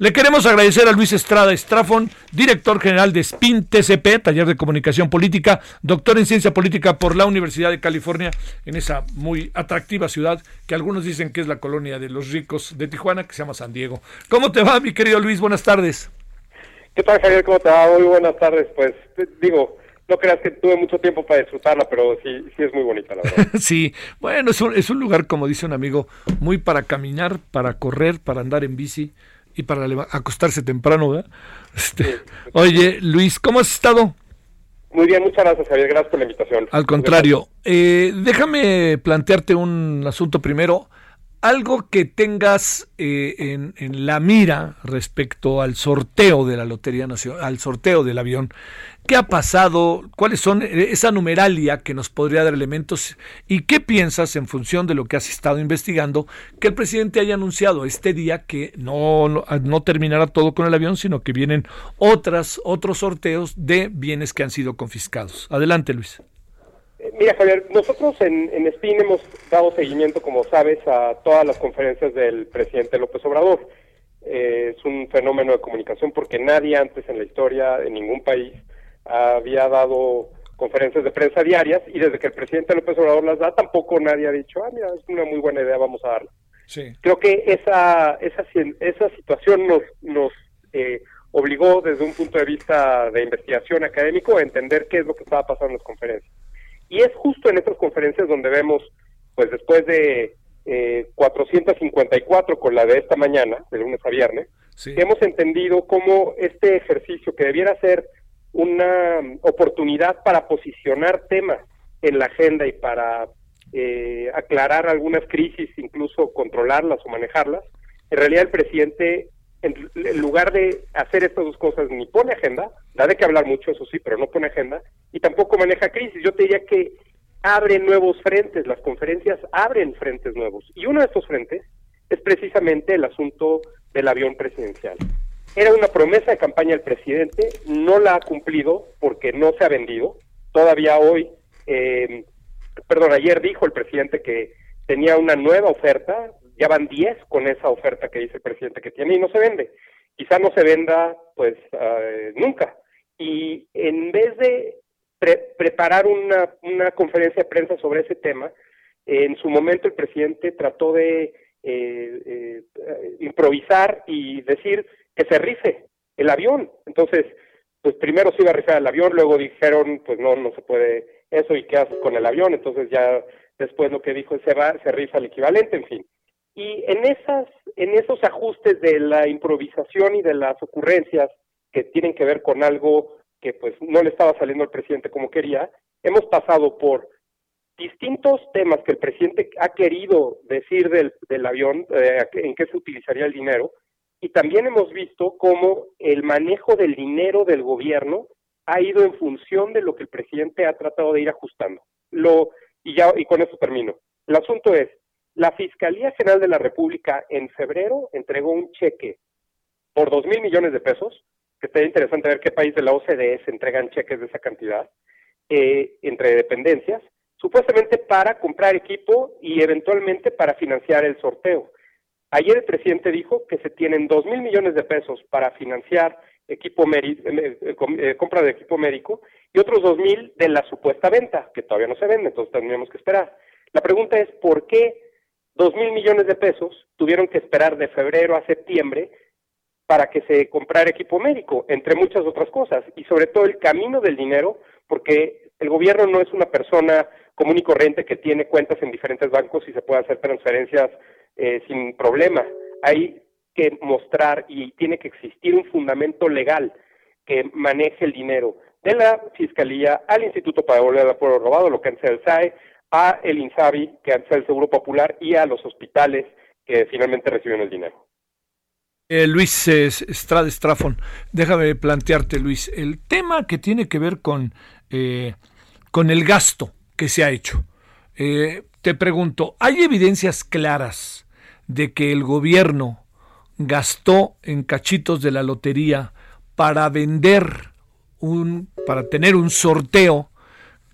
Le queremos agradecer a Luis Estrada Estrafón, director general de SPIN TCP, Taller de Comunicación Política, doctor en Ciencia Política por la Universidad de California, en esa muy atractiva ciudad que algunos dicen que es la colonia de los ricos de Tijuana, que se llama San Diego. ¿Cómo te va, mi querido Luis? Buenas tardes. ¿Qué tal, Javier? ¿Cómo te va? Muy buenas tardes. Pues digo, no creas que tuve mucho tiempo para disfrutarla, pero sí, sí es muy bonita, la verdad. sí, bueno, es un, es un lugar, como dice un amigo, muy para caminar, para correr, para andar en bici y para acostarse temprano, ¿verdad? Este, oye, Luis, ¿cómo has estado? Muy bien, muchas gracias, Javier. Gracias por la invitación. Al contrario, eh, déjame plantearte un asunto primero algo que tengas eh, en, la mira respecto al sorteo de la Lotería Nacional, al sorteo del avión. ¿Qué ha pasado? ¿Cuáles son eh, esa numeralia que nos podría dar elementos? ¿Y qué piensas en función de lo que has estado investigando que el presidente haya anunciado este día que no, no, no terminará todo con el avión, sino que vienen otras, otros sorteos de bienes que han sido confiscados? Adelante, Luis. Mira, Javier, nosotros en, en SPIN hemos dado seguimiento, como sabes, a todas las conferencias del presidente López Obrador. Eh, es un fenómeno de comunicación porque nadie antes en la historia, en ningún país, había dado conferencias de prensa diarias y desde que el presidente López Obrador las da, tampoco nadie ha dicho, ah, mira, es una muy buena idea, vamos a darla. Sí. Creo que esa, esa, esa situación nos, nos eh, obligó desde un punto de vista de investigación académico a entender qué es lo que estaba pasando en las conferencias. Y es justo en estas conferencias donde vemos, pues después de eh, 454 con la de esta mañana, de lunes a viernes, hemos entendido cómo este ejercicio que debiera ser una oportunidad para posicionar temas en la agenda y para eh, aclarar algunas crisis, incluso controlarlas o manejarlas, en realidad el presidente, en, lugar de hacer estas dos cosas, ni pone agenda, da de que hablar mucho, eso sí, pero no pone agenda, y tampoco maneja crisis. Yo te diría que abre nuevos frentes, las conferencias abren frentes nuevos. Y uno de estos frentes es precisamente el asunto del avión presidencial. Era una promesa de campaña del presidente, no la ha cumplido porque no se ha vendido. Todavía hoy, eh, perdón, ayer dijo el presidente que tenía una nueva oferta, ya van 10 con esa oferta que dice el presidente que tiene y no se vende. Quizá no se venda, pues, uh, nunca. Y en vez de pre preparar una, una conferencia de prensa sobre ese tema. En su momento el presidente trató de eh, eh, improvisar y decir que se rife el avión. Entonces, pues primero se iba a rifar el avión, luego dijeron, pues no, no se puede eso y qué haces con el avión. Entonces ya después lo que dijo es se, va, se rifa el equivalente, en fin. Y en esas, en esos ajustes de la improvisación y de las ocurrencias que tienen que ver con algo que pues no le estaba saliendo al presidente como quería, hemos pasado por distintos temas que el presidente ha querido decir del, del avión, eh, en qué se utilizaría el dinero, y también hemos visto cómo el manejo del dinero del gobierno ha ido en función de lo que el presidente ha tratado de ir ajustando. Lo, y ya, y con eso termino. El asunto es, la Fiscalía General de la República en febrero entregó un cheque por dos mil millones de pesos que estaría interesante ver qué país de la OCDE se entregan cheques de esa cantidad eh, entre dependencias, supuestamente para comprar equipo y eventualmente para financiar el sorteo. Ayer el presidente dijo que se tienen dos mil millones de pesos para financiar equipo eh, eh, eh, compra de equipo médico y otros dos mil de la supuesta venta, que todavía no se vende, entonces tendríamos que esperar. La pregunta es por qué dos mil millones de pesos tuvieron que esperar de febrero a septiembre para que se comprara equipo médico, entre muchas otras cosas, y sobre todo el camino del dinero, porque el gobierno no es una persona común y corriente que tiene cuentas en diferentes bancos y se puede hacer transferencias eh, sin problema. Hay que mostrar y tiene que existir un fundamento legal que maneje el dinero de la Fiscalía al Instituto para devolver al pueblo robado, lo que antes el SAE, a el INSABI, que antes el Seguro Popular, y a los hospitales que finalmente reciben el dinero. Eh, Luis Estrada Estrafón, déjame plantearte, Luis, el tema que tiene que ver con, eh, con el gasto que se ha hecho. Eh, te pregunto, ¿hay evidencias claras de que el gobierno gastó en cachitos de la lotería para vender un, para tener un sorteo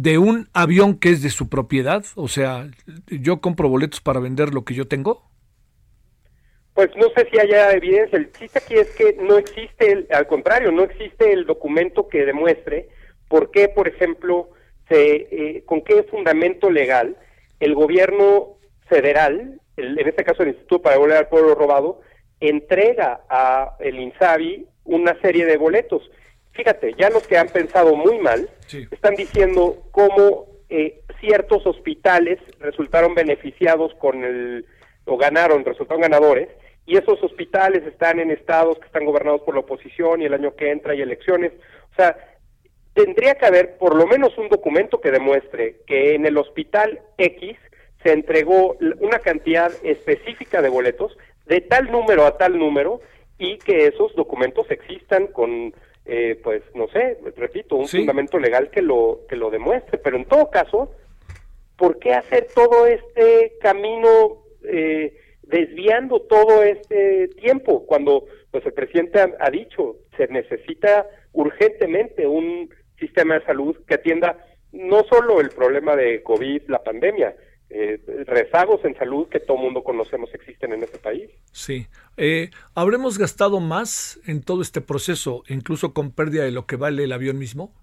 de un avión que es de su propiedad? O sea, yo compro boletos para vender lo que yo tengo. Pues no sé si haya evidencia. El chiste aquí es que no existe, al contrario, no existe el documento que demuestre por qué, por ejemplo, se, eh, con qué fundamento legal el gobierno federal, en este caso el Instituto para Devolver al Pueblo Robado, entrega a el INSABI una serie de boletos. Fíjate, ya los que han pensado muy mal están diciendo cómo eh, ciertos hospitales resultaron beneficiados con el o ganaron, resultaron ganadores y esos hospitales están en estados que están gobernados por la oposición y el año que entra hay elecciones. O sea, tendría que haber por lo menos un documento que demuestre que en el hospital X se entregó una cantidad específica de boletos de tal número a tal número y que esos documentos existan con eh, pues no sé repito un fundamento legal que lo que lo demuestre. Pero en todo caso por qué hacer todo este camino eh, desviando todo este tiempo cuando pues el presidente ha, dicho se necesita urgentemente un sistema de salud que atienda no solo el problema de COVID, la pandemia, eh, rezagos en salud que todo mundo conocemos existen en este país. Sí. Eh, ¿Habremos gastado más en todo este proceso, incluso con pérdida de lo que vale el avión mismo?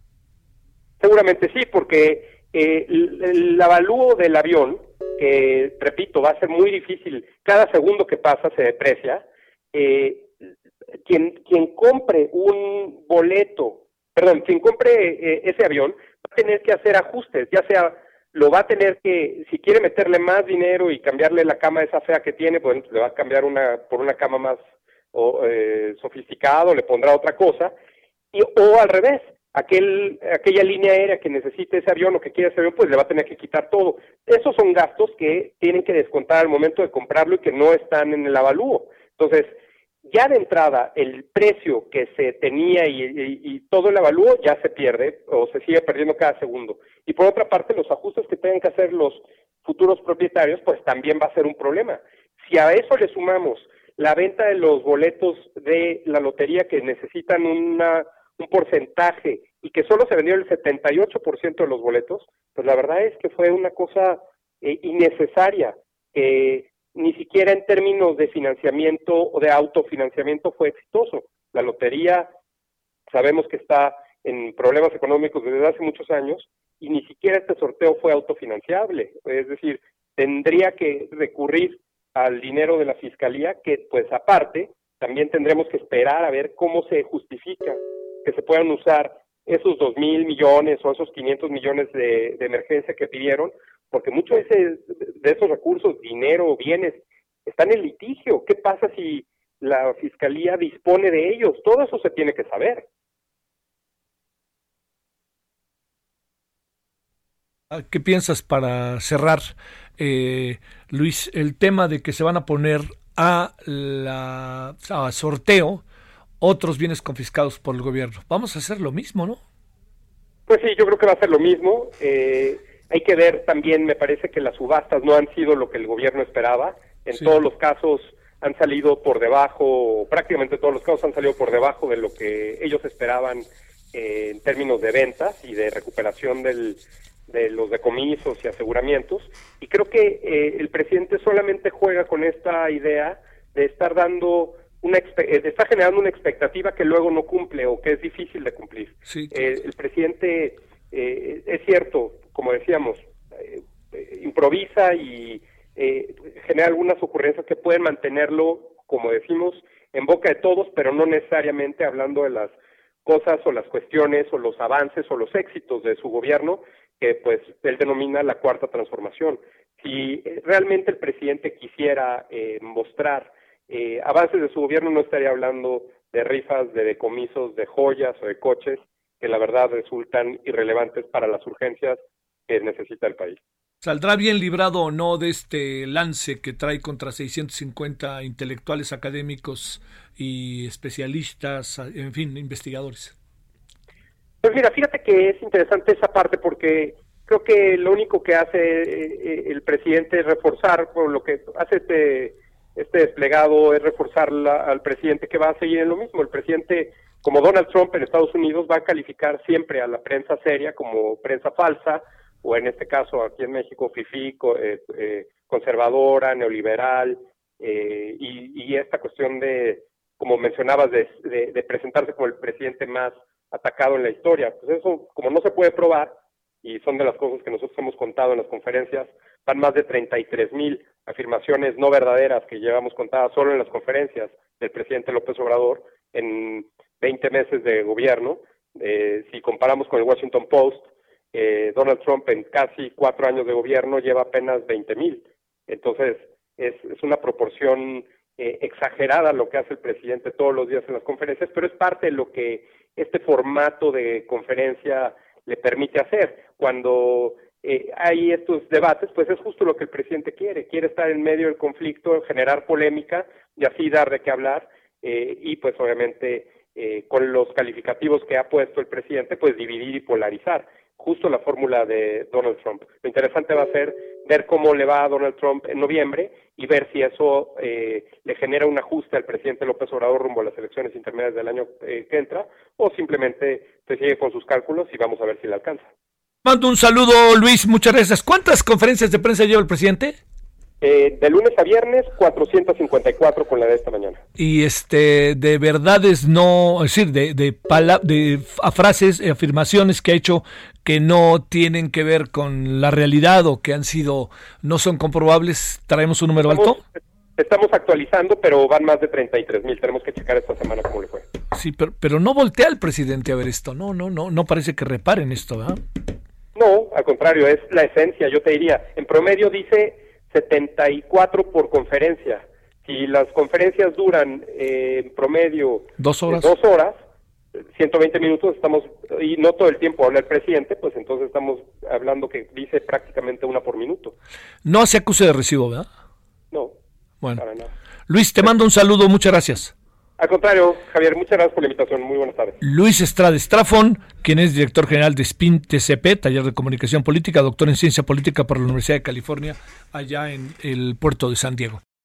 Seguramente sí, porque eh, el, el, avalúo del avión que, repito, va a ser muy difícil, cada segundo que pasa se deprecia, eh, quien, quien compre un boleto, perdón, quien compre ese avión va a tener que hacer ajustes, ya sea lo va a tener que, si quiere meterle más dinero y cambiarle la cama esa fea que tiene, pues le va a cambiar una por una cama más o, eh, sofisticado, le pondrá otra cosa, y, o al revés, aquel, aquella línea aérea que necesite ese avión o que quiera ese avión, pues le va a tener que quitar todo. Esos son gastos que tienen que descontar al momento de comprarlo y que no están en el avalúo. Entonces, ya de entrada, el precio que se tenía y, todo el avalúo ya se pierde o se sigue perdiendo cada segundo. Y por otra parte, los ajustes que tengan que hacer los futuros propietarios, pues también va a ser un problema. Si a eso le sumamos la venta de los boletos de la lotería que necesitan una un porcentaje y que solo se vendió el 78% de los boletos, pues la verdad es que fue una cosa eh, innecesaria, que ni siquiera en términos de financiamiento o de autofinanciamiento fue exitoso. La lotería sabemos que está en problemas económicos desde hace muchos años y ni siquiera este sorteo fue autofinanciable, es decir, tendría que recurrir al dinero de la fiscalía que pues aparte también tendremos que esperar a ver cómo se justifica que se puedan usar esos dos mil millones o esos 500 millones de, emergencia que pidieron, porque muchos de, de esos recursos, dinero, o bienes, están en litigio. ¿Qué pasa si la fiscalía dispone de ellos? Todo eso se tiene que saber. Ah, ¿Qué piensas para cerrar, eh, Luis, el tema de que se van a poner a la a sorteo otros bienes confiscados por el gobierno. Vamos a hacer lo mismo, ¿no? Pues sí, yo creo que va a ser lo mismo. Eh, hay que ver también, me parece que las subastas no han sido lo que el gobierno esperaba. En todos los casos han salido por debajo, prácticamente todos los casos han salido por debajo de lo que ellos esperaban eh, en términos de ventas y de recuperación del, de los decomisos y aseguramientos. Y creo que eh, el presidente solamente juega con esta idea de estar dando una eh, está generando una expectativa que luego no cumple o que es difícil de cumplir. Eh, el presidente, eh, es cierto, como decíamos, improvisa y genera algunas ocurrencias que pueden mantenerlo, como decimos, en boca de todos, pero no necesariamente hablando de las cosas o las cuestiones o los avances o los éxitos de su gobierno, que pues él denomina la cuarta transformación. Si realmente el presidente quisiera mostrar eh, avances de su gobierno no estaría hablando de rifas, de decomisos, de joyas o de coches que la verdad resultan irrelevantes para las urgencias que necesita el país. ¿Saldrá bien librado o no de este lance que trae contra 650 intelectuales académicos y especialistas, en fin, investigadores? Pues mira, fíjate que es interesante esa parte porque creo que lo único que hace eh, eh, el presidente es reforzar, por lo que hace este, este desplegado es reforzar al presidente que va a seguir en lo mismo. El presidente, como Donald Trump en Estados Unidos, va a calificar siempre a la prensa seria como prensa falsa, o en este caso aquí en México, FIFI, eh, conservadora, neoliberal, y, esta cuestión de, como mencionabas, de, de presentarse como el presidente más atacado en la historia. Pues eso, como no se puede probar, y son de las cosas que nosotros hemos contado en las conferencias, van más de 33 mil afirmaciones no verdaderas que llevamos contadas solo en las conferencias del presidente López Obrador en 20 meses de gobierno. Eh, si comparamos con el Washington Post, eh, Donald Trump en casi cuatro años de gobierno lleva apenas 20 mil. Entonces, es, una proporción eh, exagerada lo que hace el presidente todos los días en las conferencias, pero es parte de lo que este formato de conferencia le permite hacer. Cuando eh, hay estos debates, pues es justo lo que el presidente quiere. Quiere estar en medio del conflicto, generar polémica y así dar de qué hablar. Eh, y pues obviamente eh, con los calificativos que ha puesto el presidente, pues dividir y polarizar. Justo la fórmula de Donald Trump. Lo interesante va a ser ver cómo le va a Donald Trump en noviembre y ver si eso eh, le genera un ajuste al presidente López Obrador rumbo a las elecciones intermedias del año eh, que entra o simplemente se sigue con sus cálculos y vamos a ver si le alcanza. Mando un saludo, Luis, muchas gracias. ¿Cuántas conferencias de prensa lleva el presidente? Eh, de lunes a viernes, 454 con la de esta mañana. Y este, de verdades no, es decir, de, de, de frases, afirmaciones que ha hecho que no tienen que ver con la realidad o que han sido, no son comprobables, ¿traemos un número alto? Estamos actualizando, pero van más de 33 mil. Tenemos que checar esta semana cómo le fue. Sí, pero, pero no voltea el presidente a ver esto. No, no, no, no parece que reparen esto, ¿verdad? No, al contrario, es la esencia. Yo te diría, en promedio dice 74 por conferencia. Si las conferencias duran eh, en promedio dos horas, dos horas 120 minutos estamos, y no todo el tiempo habla el presidente, pues entonces estamos hablando que dice prácticamente una por minuto. No hace acuse de recibo, ¿verdad? No. Bueno. Luis, te mando un saludo, muchas gracias. Al contrario, Javier, muchas gracias por la invitación. Muy buenas tardes. Luis Estrada Estrafón, quien es director general de SPIN TCP, Taller de Comunicación Política, doctor en Ciencia Política por la Universidad de California, allá en el puerto de San Diego.